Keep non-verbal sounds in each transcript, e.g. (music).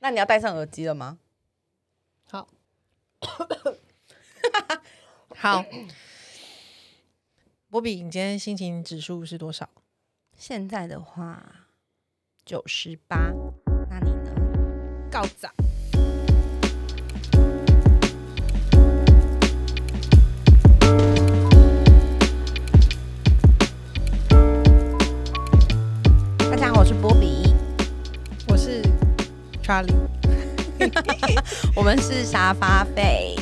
那你要戴上耳机了吗？好，(coughs) 好，(coughs) 波比，你今天心情指数是多少？现在的话九十八，那你呢？告早。莎莉。(laughs) 我们是沙发费。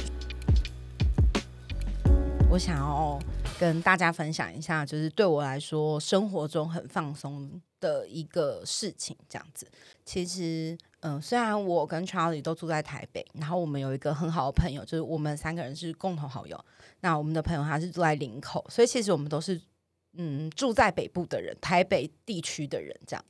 我想要跟大家分享一下，就是对我来说生活中很放松的一个事情。这样子，其实，嗯、虽然我跟 Charlie 都住在台北，然后我们有一个很好的朋友，就是我们三个人是共同好友。那我们的朋友他是住在林口，所以其实我们都是嗯住在北部的人，台北地区的人这样。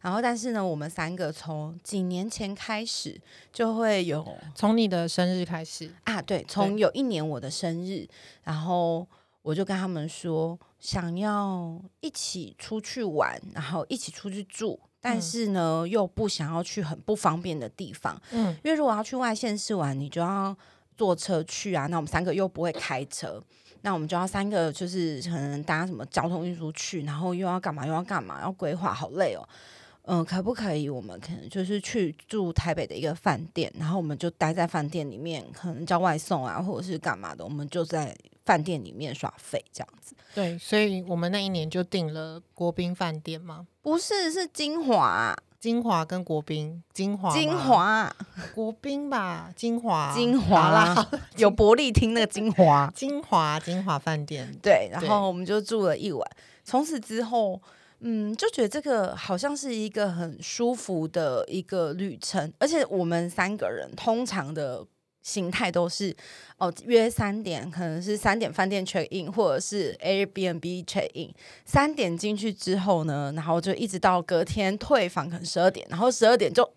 然后，但是呢，我们三个从几年前开始就会有从你的生日开始，啊，对，从有一年我的生日，然后我就跟他们说，想要一起出去玩，然后一起出去住，但嗯是呢，又不想要去很不方便的地方，嗯，因为如果要去外县市玩，你就要坐车去啊，那我们三个又不会开车。那我们就要三个，就是可能搭什么交通运输去，然后又要干嘛又要干嘛，要规划，好累哦。嗯，可不可以？我们可能就是去住台北的一个饭店，然后我们就待在饭店里面，可能叫外送啊，或者是干嘛的，我们就在饭店里面耍废这样子。对，所以我们那一年就订了国宾饭店吗，不是，是金华，金华跟国宾，金华吗金华，国宾吧，金华金华啦，(laughs) 有伯利厅那个金华。(laughs) 金华金华饭店，对，然后我们就住了一晚。从此之后，嗯，就觉得这个好像是一个很舒服的一个旅程，而且我们三个人通常的。形态都是哦，约三点，可能是三点饭店 check in，或者是 Airbnb check in。三点进去之后呢，然后就一直到隔天退房，可能十二点，然后十二点就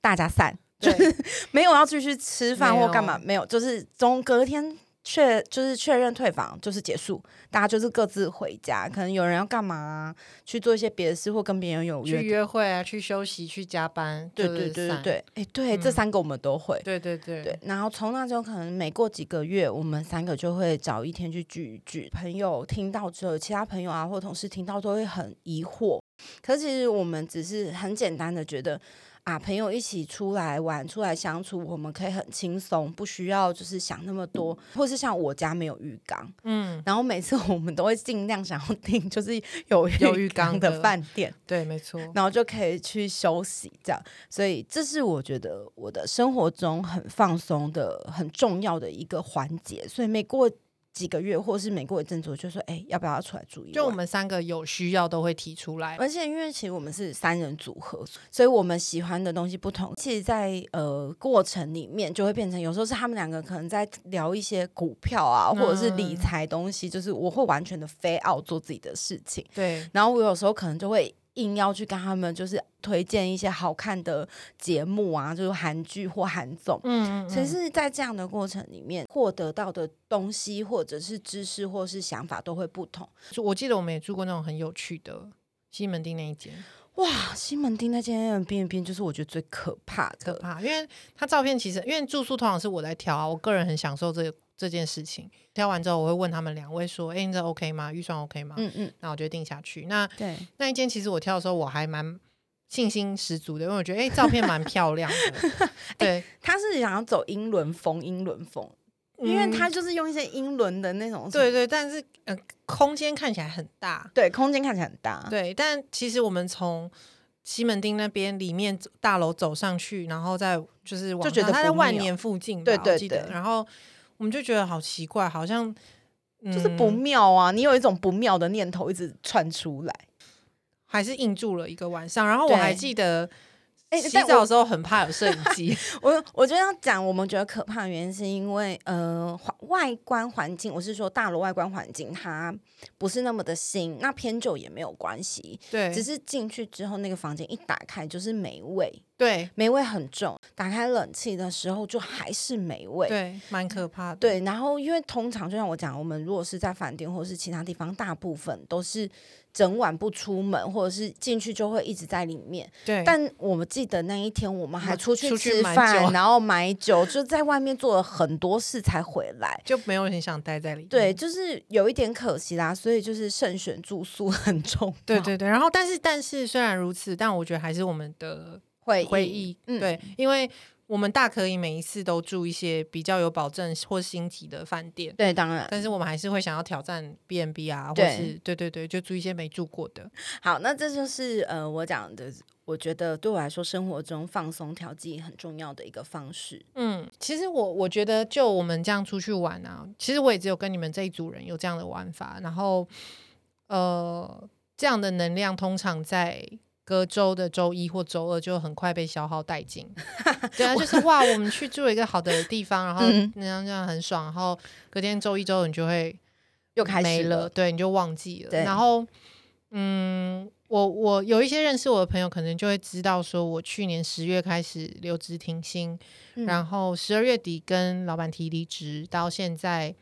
大家散，就是，(laughs) 没有要继续吃饭或干嘛，没有，就是从隔天确就是确认退房就是结束，大家就是各自回家，可能有人要干嘛、啊，去做一些别的事或跟别人有约去约。会啊，去休息，去加班，对对对对对，哎、对，这嗯三个我们都会。对对对对，然后从那之后，可能每过几个月，我们三个就会找一天去聚一聚。朋友听到之后，其他朋友啊或同事听到都会很疑惑。可是其实我们只是很简单的觉得啊，朋友一起出来玩、出来相处，我们可以很轻松，不需要就是想那么多，或是像我家没有浴缸，嗯，然后每次我们都会尽量想要订就是有有浴缸的饭店。对，没错，然后就可以去休息，这样，所以这是我觉得我的生活中很放松的、很重要的一个环节。所以每过几个月，或是每过一阵子，我就说，哎、要不要出来住一晚？就我们三个有需要都会提出来，而且因为其实我们是三人组合，所以我们喜欢的东西不同。其实在，呃过程里面就会变成，有时候是他们两个可能在聊一些股票啊，或者是理嗯财东西，就是我会完全的非 out 做自己的事情。对，然后我有时候可能就会硬要去跟他们就是推荐一些好看的节目啊，就是韩剧或韩综。嗯嗯，其实，在这样的过程里面，获得到的东西，或者是知识，或是想法，都会不同。就我记得我们也住过那种很有趣的西门町那一间，哇，西门町那间 B N B 就是我觉得最可怕的。可怕，因为他照片其实因为住宿通常是我在挑啊，我个人很享受这这件事情。挑完之后，我会问他们两位说：“哎、你这 OK 吗？预算 OK 吗？”嗯嗯，那我就定下去。那对，那一间其实我挑的时候我还蛮信心十足的，因为我觉得哎、照片蛮漂亮的。(laughs) 对，他是想要走英伦风，英伦风，因为嗯他就是用一些英伦的那种，对对，但是呃，空间看起来很大。对，空间看起来很大。对，但其实我们从西门町那边里面走大楼走上去，然后再就是往就觉得它在万年附近吧，对对对然后我们就觉得好奇怪，好像就是不嗯妙啊！你有一种不妙的念头一直窜出来。还是硬住了一个晚上。然后我还记得洗哎但我澡的时候很怕有摄影机，(laughs) 我我觉得要讲，我们觉得可怕的原因是因为，呃，环外观环境，我是说大楼外观环境，它不是那么的新，那偏旧也没有关系，对，只是进去之后，那个房间一打开就是霉味，对霉味很重，打开冷气的时候就还是霉味。对，蛮可怕的。对，然后因为通常就像我讲，我们如果是在饭店或是其他地方，大部分都是整晚不出门，或者是进去就会一直在里面。对，但我们记得那一天，我们还出去买吃饭，酒然后买酒，就在外面做了很多事才回来。就没有很想待在里面。对，就是有一点可惜啦，所以就是慎选住宿很重要。对对对，然后但是但是虽然如此，但我觉得还是我们的会回忆，嗯对，因为我们大可以每一次都住一些比较有保证或星级的饭店，对，当然但是我们还是会想要挑战 B N B 啊，或对是对对对，就住一些没住过的。好。那这就是呃，我讲的，我觉得对我来说，生活中放松调剂很重要的一个方式。嗯，其实我我觉得，就我们这样出去玩啊，其实我也只有跟你们这一组人有这样的玩法，然后呃，这样的能量通常在隔周的周一或周二就很快被消耗殆尽。(laughs) 对啊，就是哇，我们去住一个好的地方，然后嗯那样这样很爽，然后隔天周一周二你就会又开始了，了对，你就忘记了。对然后，嗯，我我有一些认识我的朋友，可能就会知道，说我去年十月开始留职停薪，嗯然后十二月底跟老板提离职，到现在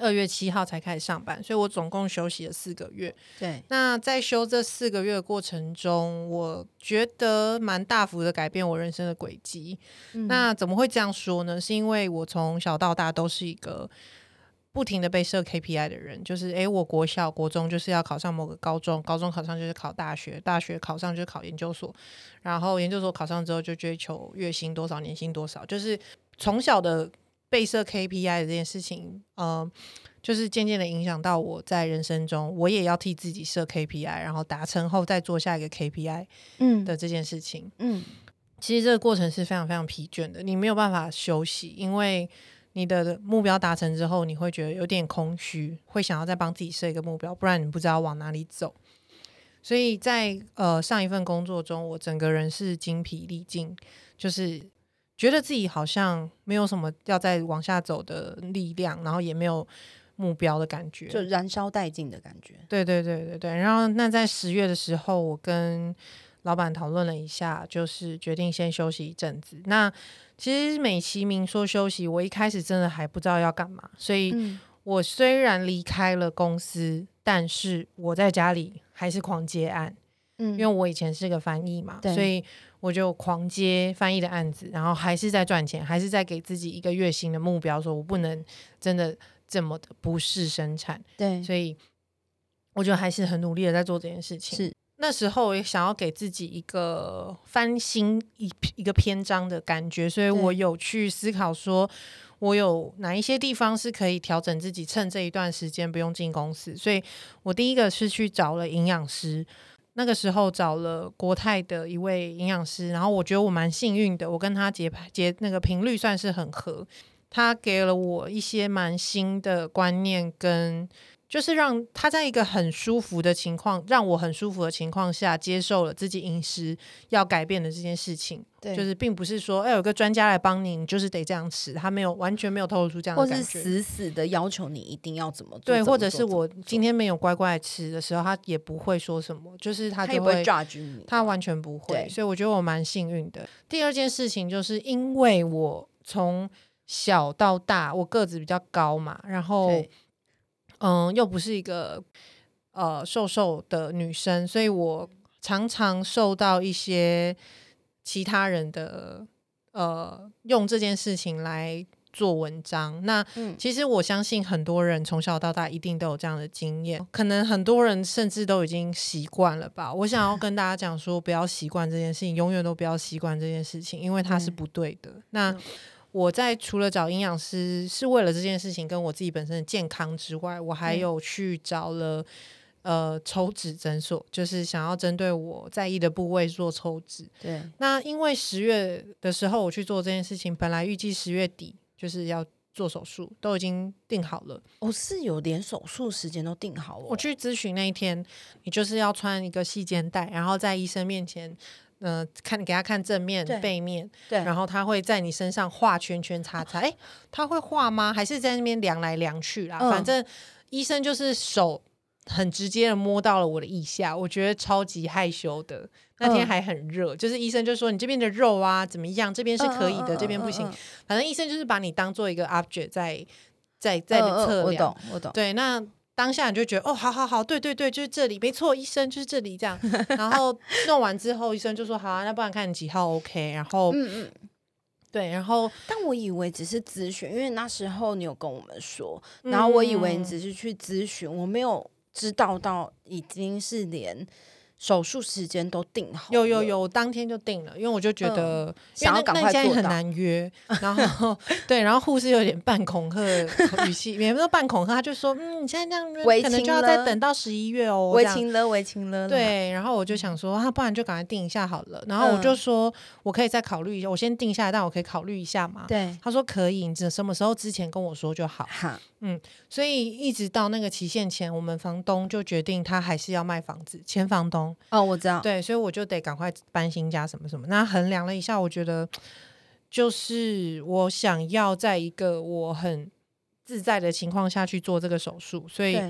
二月七号才开始上班，所以我总共休息了四个月。对，那在休这四个月的过程中，我觉得蛮大幅的改变我人生的轨迹。嗯那怎么会这样说呢？是因为我从小到大都是一个不停的被设 KPI 的人，就是诶，我国小、国中就是要考上某个高中，高中考上就是考大学，大学考上就是考研究所，然后研究所考上之后就追求月薪多少、年薪多少，就是从小的被设 KPI 的这件事情，呃，就是渐渐的影响到我在人生中，我也要替自己设 KPI，然后达成后再做下一个 KPI 嗯的这件事情。嗯其实这个过程是非常非常疲倦的，你没有办法休息，因为你的目标达成之后，你会觉得有点空虚，会想要再帮自己设一个目标，不然你不知道往哪里走。所以在呃上一份工作中，我整个人是精疲力尽，就是觉得自己好像没有什么要再往下走的力量，然后也没有目标的感觉，就燃烧殆尽的感觉。对对对对对。然后那在十月的时候，我跟老板讨论了一下，就是决定先休息一阵子。那其实美其名说休息，我一开始真的还不知道要干嘛，所以嗯我虽然离开了公司，但是我在家里还是狂接案，嗯因为我以前是个翻译嘛，所以我就狂接翻译的案子，然后还是在赚钱，还是在给自己一个月薪的目标，说我不能真的这么的不是生产。对所以我觉得还是很努力的在做这件事情。是那时候也想要给自己一个翻新一一个篇章的感觉，所以我有去思考说，我有哪一些地方是可以调整自己，趁这一段时间不用进公司。所以我第一个是去找了营养师。那个时候找了国泰的一位营养师，然后我觉得我蛮幸运的，我跟他节拍节那个频率算是很合，他给了我一些蛮新的观念跟就是让他在一个很舒服的情况，让我很舒服的情况下，接受了自己饮食要改变的这件事情。对就是并不是说，哎、有个专家来帮你，你就是得这样吃，他没有完全没有透露出这样或是的感觉。死死的要求你一定要怎么做，对，或者是我今天没有乖乖吃的时候，他也不会说什么，就是他就会 judge 你，他完全不会，所以我觉得我蛮幸运的。第二件事情就是因为我从小到大，我个子比较高嘛，然后对嗯，又不是一个呃瘦瘦的女生，所以我常常受到一些其他人的呃用这件事情来做文章。那嗯其实我相信很多人从小到大一定都有这样的经验，可能很多人甚至都已经习惯了吧。我想要跟大家讲说，不要习惯这件事情，永远都不要习惯这件事情，因为它是嗯不对的。那嗯我在除了找营养师是为了这件事情跟我自己本身的健康之外，我还嗯有去找了。呃，抽脂诊所就是想要针对我在意的部位做抽脂。对那因为十月的时候我去做这件事情，本来预计十月底就是要做手术，都已经定好了。我是有连手术时间都定好哦，我去咨询那一天，你就是要穿一个细肩带，然后在医生面前，呃，看给他看正面、背面，对，然后他会在你身上画圈圈叉叉。哎，他会画吗？还是在那边量来量去啦？嗯反正医生就是手很直接的摸到了我的腋下，我觉得超级害羞的。那天嗯还很热，就是医生就说你这边的肉啊怎么样？这边是可以的，这边不行。嗯嗯嗯嗯反正医生就是把你当做一个 object 在在在嗯嗯测量。我懂，我懂，对，那当下你就觉得哦，好好好，对对对，就是这里，没错，医生就是这里这样。然后 (laughs) 弄完之后，医生就说好啊，那不然看你几号 OK。然后嗯嗯，对，然后但我以为只是咨询，因为那时候你有跟我们说，然后我以为你嗯只是去咨询，我没有知道到已经是连手术时间都定好，有有，有，我当天就定了，因为我就觉得、想要赶快做到。难约，然后 (laughs) 对，然后护士有点半恐吓语气，也没有半恐吓，他就说嗯，你现在这样约可能就要再等到十一月哦，围情了，围情了，，对，然后我就想说，啊，不然就赶快定一下好了。然后我就嗯。说，我可以再考虑一下，我先定下来，但我可以考虑一下嘛。对，他说可以，你只什么时候之前跟我说就好。哈，所以一直到那个期限前，我们房东就决定他还是要卖房子，前房东。哦，我知道，对，所以我就得赶快搬新家什么什么。那衡量了一下，我觉得就是我想要在一个我很自在的情况下去做这个手术，所以，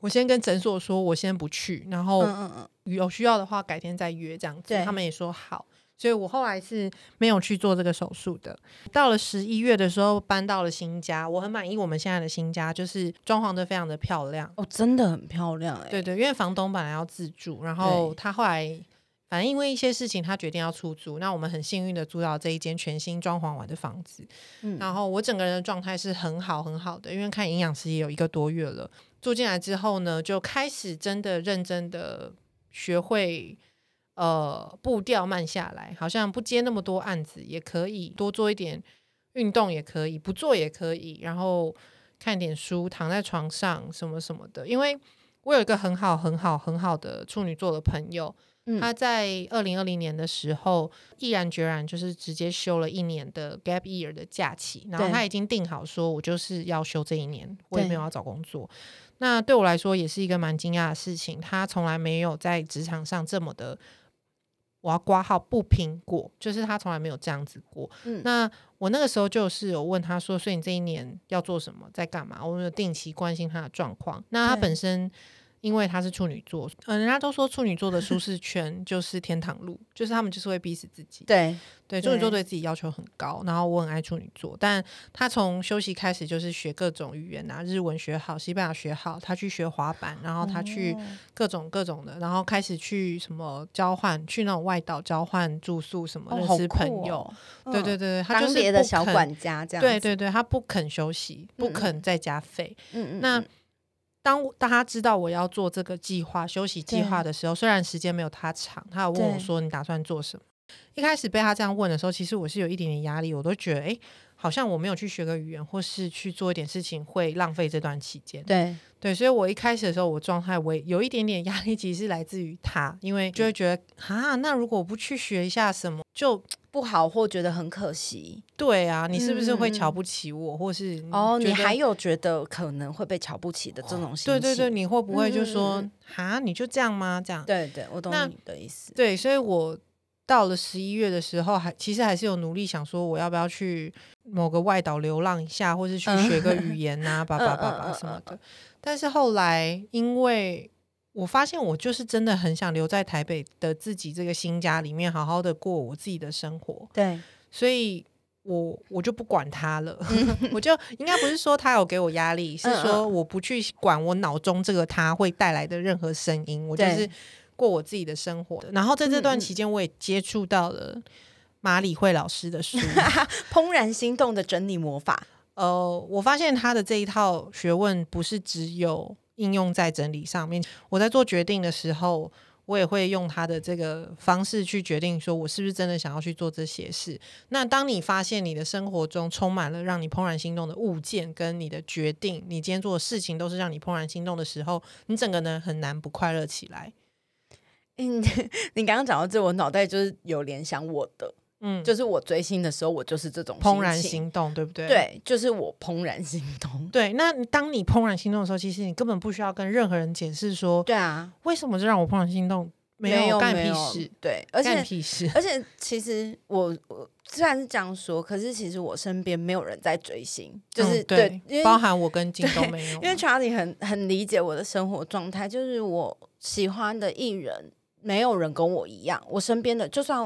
我先跟诊所说，我先不去，然后嗯嗯嗯，有需要的话改天再约这样子。他们也说好，所以我后来是没有去做这个手术的。到了十一月的时候，搬到了新家，我很满意我们现在的新家，就是装潢的非常的漂亮。哦，真的很漂亮哎，对对，因为房东本来要自住，然后他后来反正因为一些事情，他决定要出租。那我们很幸运的租到这一间全新装潢完的房子，嗯然后我整个人的状态是很好很好的，因为看营养师也有一个多月了。住进来之后呢，就开始真的认真的学会。呃，步调慢下来，好像不接那么多案子也可以，多做一点运动也可以，不做也可以，然后看点书，躺在床上什么什么的。因为我有一个很好、很好、很好的处女座的朋友，嗯他在二零二零年的时候毅然决然就是直接休了一年的 gap year 的假期，然后他已经定好说，我就是要休这一年，我也没有要找工作。那对我来说也是一个蛮惊讶的事情，他从来没有在职场上这么的。我要挂号不拼过，就是他从来没有这样子过。嗯那我那个时候就是有问他说，所以你这一年要做什么，在干嘛？我有定期关心他的状况。那他本身因为他是处女座，嗯、人家都说处女座的舒适圈就是天堂路，就是他们就是会逼死自己。对，对，处女座对对自己要求很高，然后我很爱处女座，但他从休息开始就是学各种语言啊，日文学好，西班牙学好，他去学滑板，然后他去哦各种各种的，然后开始去什么交换，去那种外岛交换住宿什么，认识朋友。对对对，他就是别的小管家这样，对，对对，他不肯休息，不肯再加费。嗯嗯，那嗯当我当他知道我要做这个计划、休息计划的时候，虽然时间没有他长，他有问我说：“你打算做什么？”一开始被他这样问的时候，其实我是有一点点压力，我都觉得，哎，好像我没有去学个语言，或是去做一点事情，会浪费这段期间。对，对，所以我一开始的时候，我状态我也有一点点 (laughs) 压力，其实是来自于他，因为就会觉得啊，那如果我不去学一下什么，就 (tsk) 不好或觉得很可惜对啊，你是不是会瞧不起我，或是哦，你还有觉得可能会被瞧不起的这种心情？对对对，你会不会就说嗯哈、你就这样吗？这样对对，我懂你的意思。对，所以我到了十一月的时候，还其实还是有努力想说，我要不要去某个外岛流浪一下，或是去学个 (laughs) 语言呐、叭叭叭叭什么的。(laughs) 但是后来，因为我发现我就是真的很想留在台北的自己这个新家里面，好好的过我自己的生活，对，所以。我我就不管他了，(laughs) 我就应该不是说他有给我压力，是嗯说我不去管我脑中这个他会带来的任何声音，我就是对过我自己的生活。然后在这段期间，我也接触到了马里慧老师的书，(laughs) 怦然心动的整理魔法。呃，我发现他的这一套学问不是只有应用在整理上面。我在做决定的时候，我也会用他的这个方式去决定，说我是不是真的想要去做这些事。那当你发现你的生活中充满了让你怦然心动的物件，跟你的决定，你今天做的事情都是让你怦然心动的时候，你整个人很难不快乐起来。嗯，(laughs) 你刚刚讲到这，我脑袋就是有联想我的，嗯，就是我追星的时候，我就是这种怦然心动，对不对？。对，就是我怦然心动。对，那当你怦然心动的时候，其实你根本不需要跟任何人解释说对啊，为什么这让我怦然心动，没有干屁事，对，而干且屁事。而且其实我我虽然是这样说，可是其实我身边没有人在追星，就是、嗯对，因为包含我跟 (laughs) 金都没有，因为 Charlie 很很理解我的生活状态，就是我喜欢的艺人。没有人跟我一样，我身边的就算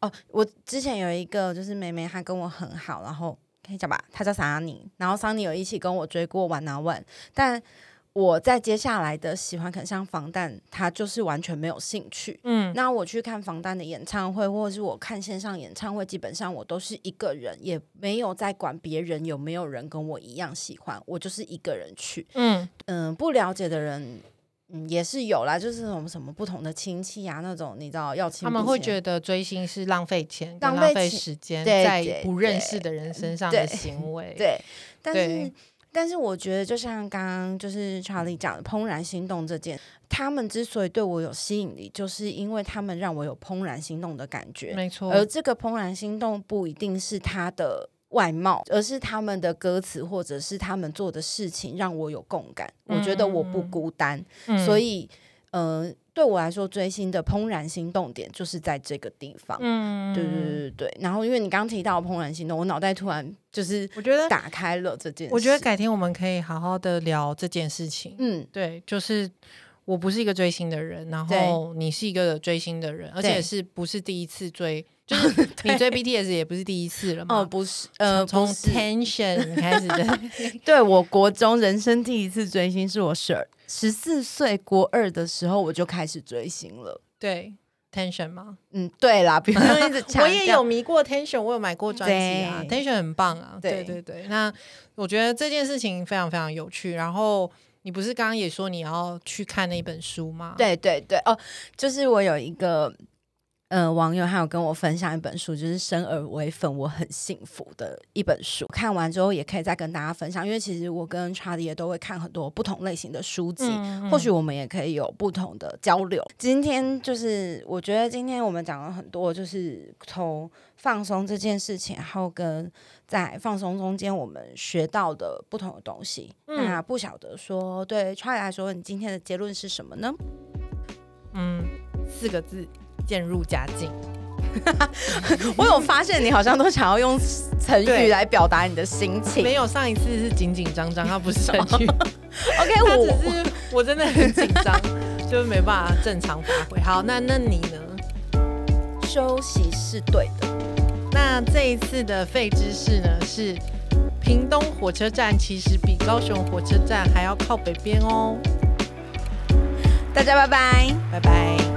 哦，我之前有一个就是妹妹，她跟我很好，然后可以讲吧，她叫桑尼，然后桑尼有一起跟我追过 One on One，但我在接下来的喜欢，可能像防弹，她就是完全没有兴趣。嗯，那我去看防弹的演唱会，或者是我看线上演唱会，基本上我都是一个人，也没有在管别人有没有人跟我一样喜欢，我就是一个人去。嗯嗯，不了解的人，嗯，也是有啦，就是什么什么不同的亲戚啊，那种你知道要亲，他们会觉得追星是浪费钱、浪浪费时间对在不认识的人身上的行为。对，但是但是我觉得，就像刚刚就是 Charlie 讲的“怦然心动”这件，他们之所以对我有吸引力，就是因为他们让我有怦然心动的感觉。没错。而这个怦然心动不一定是他的外貌，而是他们的歌词或者是他们做的事情让我有共感。我觉得我不孤单，嗯所以呃，对我来说，追星的怦然心动点就是在这个地方。嗯，对对对对对。然后，因为你刚刚提到怦然心动，我脑袋突然就是我觉得，打开了这件事。我觉得改天我们可以好好的聊这件事情。嗯，对，就是我不是一个追星的人，然对后你是一个追星的人，而且是不是第一次追？就是 (laughs) 你追 BTS 也不是第一次了嘛？哦，不是，呃，从，Tension 开始的，(laughs) 对我国中人生第一次追星是我十二十四岁国二的时候我就开始追星了。对 Tension 吗？嗯，对啦，不用一直强 (laughs) 我也有迷过 Tension，我有买过专辑啊，Tension 很棒啊，对对对对。那我觉得这件事情非常非常有趣。然后你不是刚刚也说你要去看那本书吗？，对对对，哦，就是我有一个呃网友，还有跟我分享一本书，就是《生而为粉，我很幸福》的一本书。看完之后也可以再跟大家分享，因为其实我跟 Charlie 也都会看很多不同类型的书籍，嗯或许我们也可以有不同的交流。今天就是我觉得今天我们讲了很多，就是从放松这件事情，然后跟在放松中间我们学到的不同的东西。嗯那不晓得说对 Charlie 来说，你今天的结论是什么呢？嗯，四个字：渐入佳境。我有发现你好像都想要用成语来表达你的心情。没有，上一次是紧紧张张，它不是成语，OK，我只是我真的很紧张，就没办法正常发挥。好，那那你呢？休息是对的。那这一次的废知识呢是。屏东火车站其实比高雄火车站还要靠北边哦，大家拜拜。拜拜。